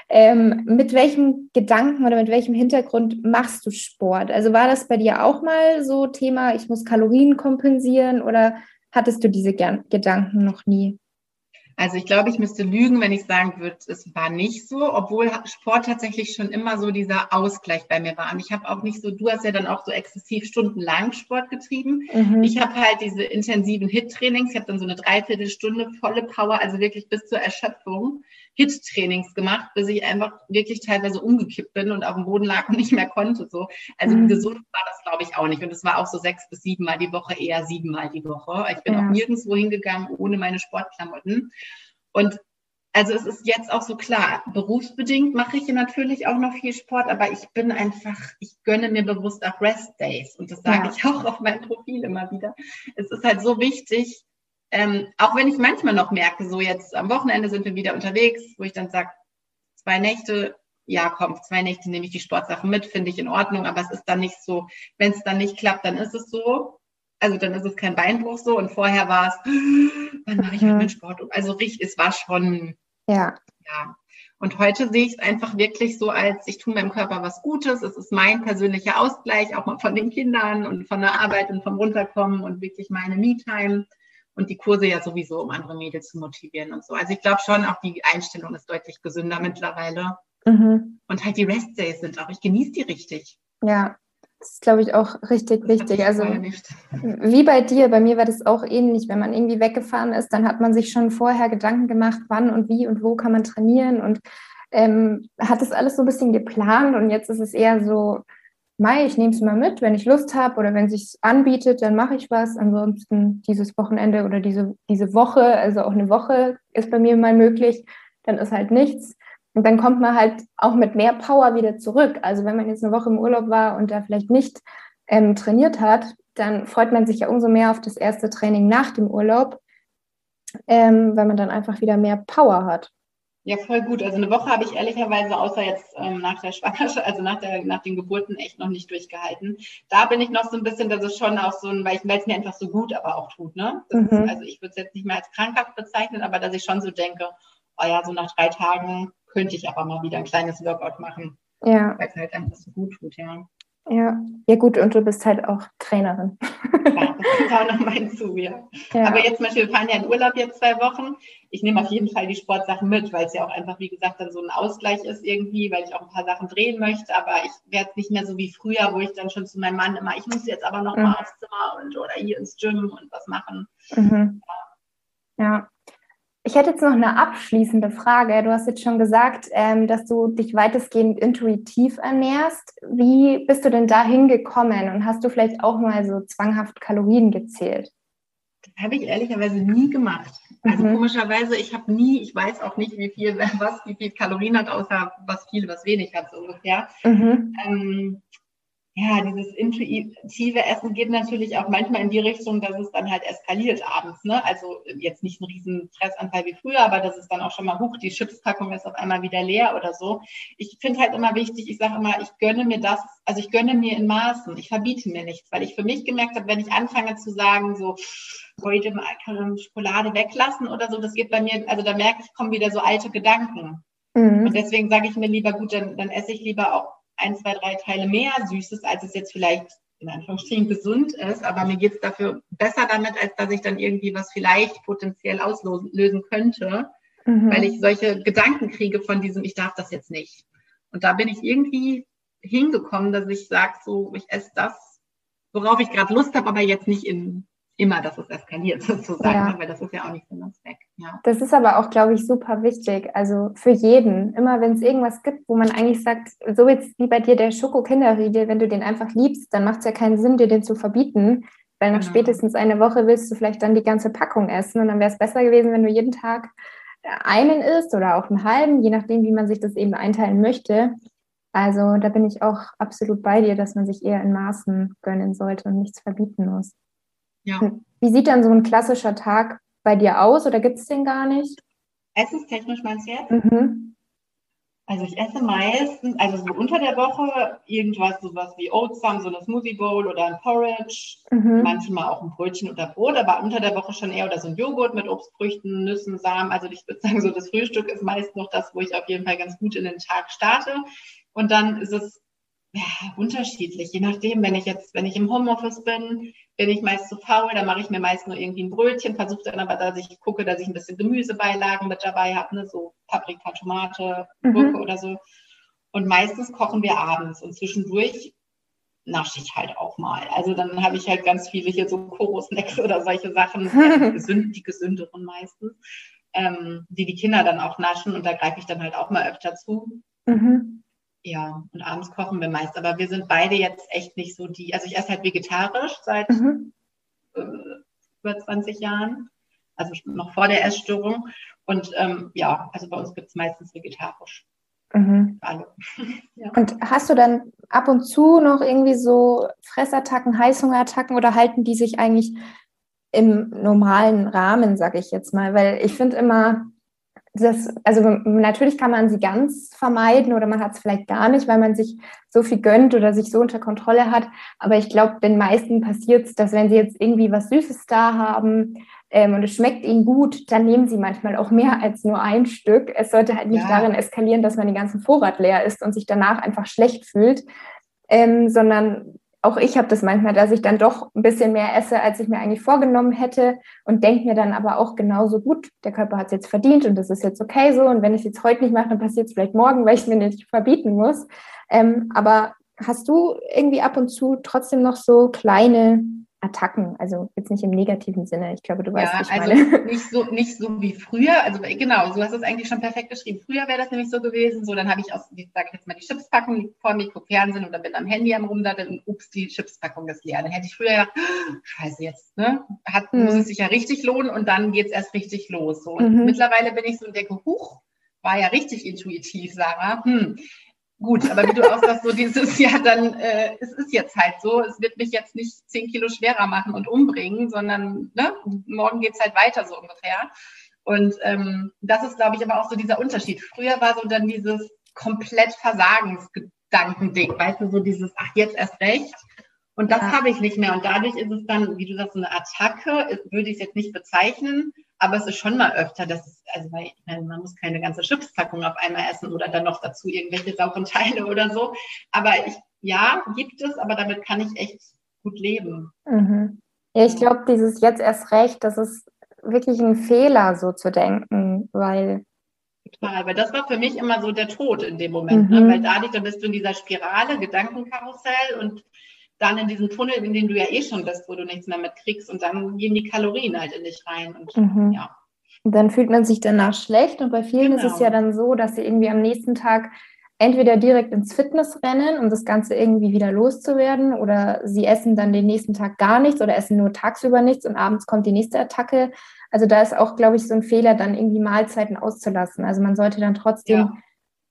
Ähm, mit welchem Gedanken oder mit welchem Hintergrund machst du Sport? Also war das bei dir auch mal so Thema, ich muss Kalorien kompensieren oder hattest du diese Gedanken noch nie? Also ich glaube, ich müsste lügen, wenn ich sagen würde, es war nicht so, obwohl Sport tatsächlich schon immer so dieser Ausgleich bei mir war. Und ich habe auch nicht so, du hast ja dann auch so exzessiv stundenlang Sport getrieben. Mhm. Ich habe halt diese intensiven Hit-Trainings, ich habe dann so eine Dreiviertelstunde volle Power, also wirklich bis zur Erschöpfung. Hit-Trainings gemacht, bis ich einfach wirklich teilweise umgekippt bin und auf dem Boden lag und nicht mehr konnte. So. Also mhm. gesund war das, glaube ich, auch nicht. Und es war auch so sechs bis sieben Mal die Woche, eher sieben Mal die Woche. Ich bin ja. auch nirgendwo hingegangen ohne meine Sportklamotten. Und also es ist jetzt auch so klar, berufsbedingt mache ich natürlich auch noch viel Sport, aber ich bin einfach, ich gönne mir bewusst auch Rest Days und das sage ja. ich auch auf meinem Profil immer wieder. Es ist halt so wichtig, ähm, auch wenn ich manchmal noch merke, so jetzt am Wochenende sind wir wieder unterwegs, wo ich dann sage, zwei Nächte, ja komm, zwei Nächte nehme ich die Sportsachen mit, finde ich in Ordnung, aber es ist dann nicht so, wenn es dann nicht klappt, dann ist es so. Also dann ist es kein Beinbruch so und vorher war es, wann mache ich mhm. mit Sport? Also richtig, es war schon, ja. ja. Und heute sehe ich es einfach wirklich so als, ich tue meinem Körper was Gutes, es ist mein persönlicher Ausgleich, auch mal von den Kindern und von der Arbeit und vom Runterkommen und wirklich meine Me-Time und die Kurse ja sowieso, um andere Mädels zu motivieren und so. Also ich glaube schon, auch die Einstellung ist deutlich gesünder mittlerweile. Mhm. Und halt die Rest Days sind auch, ich genieße die richtig. Ja, das ist, glaube ich, auch richtig das wichtig. Also wie bei dir, bei mir war das auch ähnlich. Wenn man irgendwie weggefahren ist, dann hat man sich schon vorher Gedanken gemacht, wann und wie und wo kann man trainieren und ähm, hat das alles so ein bisschen geplant und jetzt ist es eher so, Mai, ich nehme es mal mit, wenn ich Lust habe oder wenn es sich anbietet, dann mache ich was. Ansonsten dieses Wochenende oder diese, diese Woche, also auch eine Woche ist bei mir mal möglich, dann ist halt nichts. Und dann kommt man halt auch mit mehr Power wieder zurück. Also wenn man jetzt eine Woche im Urlaub war und da vielleicht nicht ähm, trainiert hat, dann freut man sich ja umso mehr auf das erste Training nach dem Urlaub, ähm, weil man dann einfach wieder mehr Power hat. Ja, voll gut. Also eine Woche habe ich ehrlicherweise außer jetzt ähm, nach der Schwangerschaft, also nach, der, nach den Geburten echt noch nicht durchgehalten. Da bin ich noch so ein bisschen, das ist schon auch so ein, weil es mir einfach so gut aber auch tut. Ne? Mhm. Ist, also ich würde es jetzt nicht mehr als krankhaft bezeichnen, aber dass ich schon so denke, oh ja, so nach drei Tagen könnte ich aber mal wieder ein kleines Workout machen. Ja. Weil es halt einfach so gut tut, ja. Ja, ja gut, und du bist halt auch Trainerin. Ja, das kommt auch noch mein zu, ja. ja. Aber jetzt zum Beispiel, wir fahren ja in Urlaub jetzt zwei Wochen. Ich nehme auf jeden Fall die Sportsachen mit, weil es ja auch einfach, wie gesagt, dann so ein Ausgleich ist irgendwie, weil ich auch ein paar Sachen drehen möchte. Aber ich werde nicht mehr so wie früher, wo ich dann schon zu meinem Mann immer, ich muss jetzt aber noch mhm. mal aufs Zimmer und oder hier ins Gym und was machen. Mhm. Ja. ja. Ich hätte jetzt noch eine abschließende Frage. Du hast jetzt schon gesagt, ähm, dass du dich weitestgehend intuitiv ernährst. Wie bist du denn dahin gekommen und hast du vielleicht auch mal so zwanghaft Kalorien gezählt? Das habe ich ehrlicherweise nie gemacht. Also mhm. komischerweise, ich habe nie, ich weiß auch nicht, wie viel was, wie viel Kalorien hat, außer was viel, was wenig hat, so ungefähr. Mhm. Ähm, ja, dieses intuitive Essen geht natürlich auch manchmal in die Richtung, dass es dann halt eskaliert abends. Ne? Also jetzt nicht ein riesen Fressanfall wie früher, aber das ist dann auch schon mal hoch, die Chipspackung ist auf einmal wieder leer oder so. Ich finde halt immer wichtig, ich sage immer, ich gönne mir das, also ich gönne mir in Maßen, ich verbiete mir nichts, weil ich für mich gemerkt habe, wenn ich anfange zu sagen, so heute mal Schokolade weglassen oder so, das geht bei mir, also da merke ich, kommen wieder so alte Gedanken. Mhm. Und deswegen sage ich mir lieber, gut, dann, dann esse ich lieber auch ein, zwei, drei Teile mehr Süßes, als es jetzt vielleicht in Anführungsstrichen gesund ist, aber mir geht es dafür besser damit, als dass ich dann irgendwie was vielleicht potenziell auslösen könnte, mhm. weil ich solche Gedanken kriege von diesem, ich darf das jetzt nicht. Und da bin ich irgendwie hingekommen, dass ich sage, so, ich esse das, worauf ich gerade Lust habe, aber jetzt nicht in immer, dass es eskaliert sozusagen, ja. weil das ist ja auch nicht Sinn und Zweck. Ja. Das ist aber auch, glaube ich, super wichtig. Also für jeden, immer wenn es irgendwas gibt, wo man eigentlich sagt, so jetzt wie bei dir der Schoko-Kinderriegel, wenn du den einfach liebst, dann macht es ja keinen Sinn, dir den zu verbieten, weil nach genau. spätestens eine Woche willst du vielleicht dann die ganze Packung essen und dann wäre es besser gewesen, wenn du jeden Tag einen isst oder auch einen halben, je nachdem, wie man sich das eben einteilen möchte. Also da bin ich auch absolut bei dir, dass man sich eher in Maßen gönnen sollte und nichts verbieten muss. Ja. Wie sieht dann so ein klassischer Tag bei dir aus oder gibt es den gar nicht? Essenstechnisch meinst du jetzt? Mhm. Also ich esse meistens, also so unter der Woche irgendwas, sowas wie Oatsam, so eine Smoothie Bowl oder ein Porridge, mhm. manchmal auch ein Brötchen oder Brot, aber unter der Woche schon eher oder so ein Joghurt mit Obstfrüchten, Nüssen, Samen. Also ich würde sagen, so das Frühstück ist meist noch das, wo ich auf jeden Fall ganz gut in den Tag starte. Und dann ist es ja, unterschiedlich, je nachdem, wenn ich jetzt, wenn ich im Homeoffice bin, bin ich meist zu faul, dann mache ich mir meist nur irgendwie ein Brötchen, versuche dann aber, dass ich gucke, dass ich ein bisschen Gemüsebeilagen mit dabei habe, ne, so Paprika, Tomate, Gurke mhm. oder so. Und meistens kochen wir abends und zwischendurch nasche ich halt auch mal. Also dann habe ich halt ganz viele hier so Koro-Snacks oder solche Sachen, die gesünderen meistens, ähm, die die Kinder dann auch naschen und da greife ich dann halt auch mal öfter zu. Mhm. Ja, und abends kochen wir meist. Aber wir sind beide jetzt echt nicht so die. Also ich esse halt vegetarisch seit mhm. äh, über 20 Jahren, also noch vor der Essstörung. Und ähm, ja, also bei uns gibt es meistens vegetarisch. Mhm. Alle. ja. Und hast du dann ab und zu noch irgendwie so Fressattacken, Heißhungerattacken oder halten die sich eigentlich im normalen Rahmen, sage ich jetzt mal? Weil ich finde immer, das, also natürlich kann man sie ganz vermeiden oder man hat es vielleicht gar nicht, weil man sich so viel gönnt oder sich so unter Kontrolle hat. Aber ich glaube, den meisten passiert es, dass wenn sie jetzt irgendwie was Süßes da haben ähm, und es schmeckt ihnen gut, dann nehmen sie manchmal auch mehr als nur ein Stück. Es sollte halt nicht ja. darin eskalieren, dass man den ganzen Vorrat leer ist und sich danach einfach schlecht fühlt, ähm, sondern auch ich habe das manchmal, dass ich dann doch ein bisschen mehr esse, als ich mir eigentlich vorgenommen hätte und denke mir dann aber auch genauso gut, der Körper hat es jetzt verdient und das ist jetzt okay so und wenn ich es jetzt heute nicht mache, dann passiert es vielleicht morgen, weil ich es mir nicht verbieten muss. Ähm, aber hast du irgendwie ab und zu trotzdem noch so kleine Attacken, also jetzt nicht im negativen Sinne. Ich glaube, du weißt, ja, was ich also meine. Nicht so, nicht so wie früher. Also genau, du hast es eigentlich schon perfekt geschrieben. Früher wäre das nämlich so gewesen. So, dann habe ich aus, sage ich jetzt mal, die Chipspackung vor mir, gucke Fernsehen oder bin am Handy am rumdaddeln und ups, die Chipspackung ist leer. Dann hätte ich früher gedacht, oh, scheiße jetzt, ne? Hat, mhm. Muss es sich ja richtig lohnen und dann geht es erst richtig los. So. Und mhm. mittlerweile bin ich so und denke, huch, war ja richtig intuitiv, Sarah. Hm, gut, aber wie du auch sagst, so dieses, ja, dann, äh, es ist jetzt halt so, es wird mich jetzt nicht zehn Kilo schwerer machen und umbringen, sondern ne, morgen geht's halt weiter so ungefähr. Und ähm, das ist, glaube ich, aber auch so dieser Unterschied. Früher war so dann dieses komplett Versagensgedankending, weißt du, so dieses, ach, jetzt erst recht. Und das ja. habe ich nicht mehr. Und dadurch ist es dann, wie du sagst, so eine Attacke, würde ich es jetzt nicht bezeichnen, aber es ist schon mal öfter, dass es, also weil meine, man muss keine ganze Chipspackung auf einmal essen oder dann noch dazu irgendwelche sauren Teile oder so. Aber ich, ja, gibt es, aber damit kann ich echt gut leben. Mhm. Ja, ich glaube, dieses jetzt erst recht, das ist wirklich ein Fehler, so zu denken, weil. Total, weil das war für mich immer so der Tod in dem Moment, ne? mhm. ne? weil dadurch, da bist du in dieser Spirale, Gedankenkarussell und dann in diesen Tunnel, in dem du ja eh schon bist, wo du nichts mehr mitkriegst und dann gehen die Kalorien halt in dich rein und mhm. ja. Und dann fühlt man sich danach schlecht und bei vielen genau. ist es genau. ja dann so, dass sie irgendwie am nächsten Tag entweder direkt ins Fitness rennen, um das Ganze irgendwie wieder loszuwerden, oder sie essen dann den nächsten Tag gar nichts oder essen nur tagsüber nichts und abends kommt die nächste Attacke. Also da ist auch, glaube ich, so ein Fehler, dann irgendwie Mahlzeiten auszulassen. Also man sollte dann trotzdem ja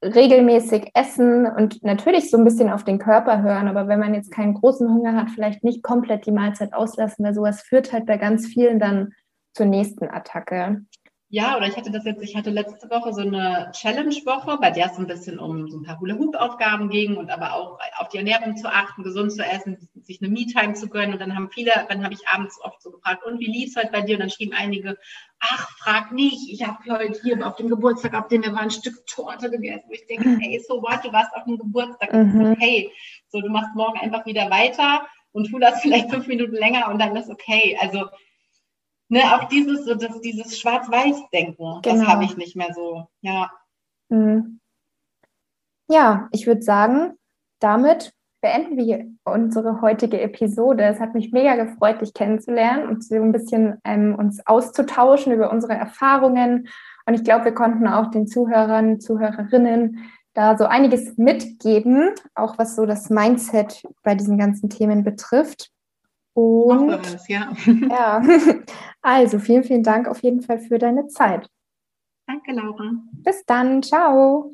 regelmäßig essen und natürlich so ein bisschen auf den Körper hören, aber wenn man jetzt keinen großen Hunger hat, vielleicht nicht komplett die Mahlzeit auslassen, weil sowas führt halt bei ganz vielen dann zur nächsten Attacke. Ja, oder ich hatte das jetzt, ich hatte letzte Woche so eine Challenge-Woche, bei der es ein bisschen um so ein paar Hula-Hoop-Aufgaben ging und aber auch auf die Ernährung zu achten, gesund zu essen, sich eine Me-Time zu gönnen. Und dann haben viele, dann habe ich abends oft so gefragt, und wie lief es heute bei dir? Und dann schrieben einige, ach, frag nicht, ich habe heute hier auf dem Geburtstag, auf dem wir waren, ein Stück Torte gegessen. Wo ich denke, mhm. hey, so what, du warst auf dem Geburtstag, mhm. okay. So, du machst morgen einfach wieder weiter und tu das vielleicht fünf Minuten länger und dann ist okay. Also ne, auch dieses, so das, dieses Schwarz-Weiß-Denken, genau. das habe ich nicht mehr so, ja. Mhm. Ja, ich würde sagen, damit beenden wir unsere heutige Episode. Es hat mich mega gefreut, dich kennenzulernen und so ein bisschen ähm, uns auszutauschen über unsere Erfahrungen. Und ich glaube, wir konnten auch den Zuhörern, Zuhörerinnen da so einiges mitgeben, auch was so das Mindset bei diesen ganzen Themen betrifft. Und es, ja. ja, also vielen, vielen Dank auf jeden Fall für deine Zeit. Danke, Laura. Bis dann. Ciao.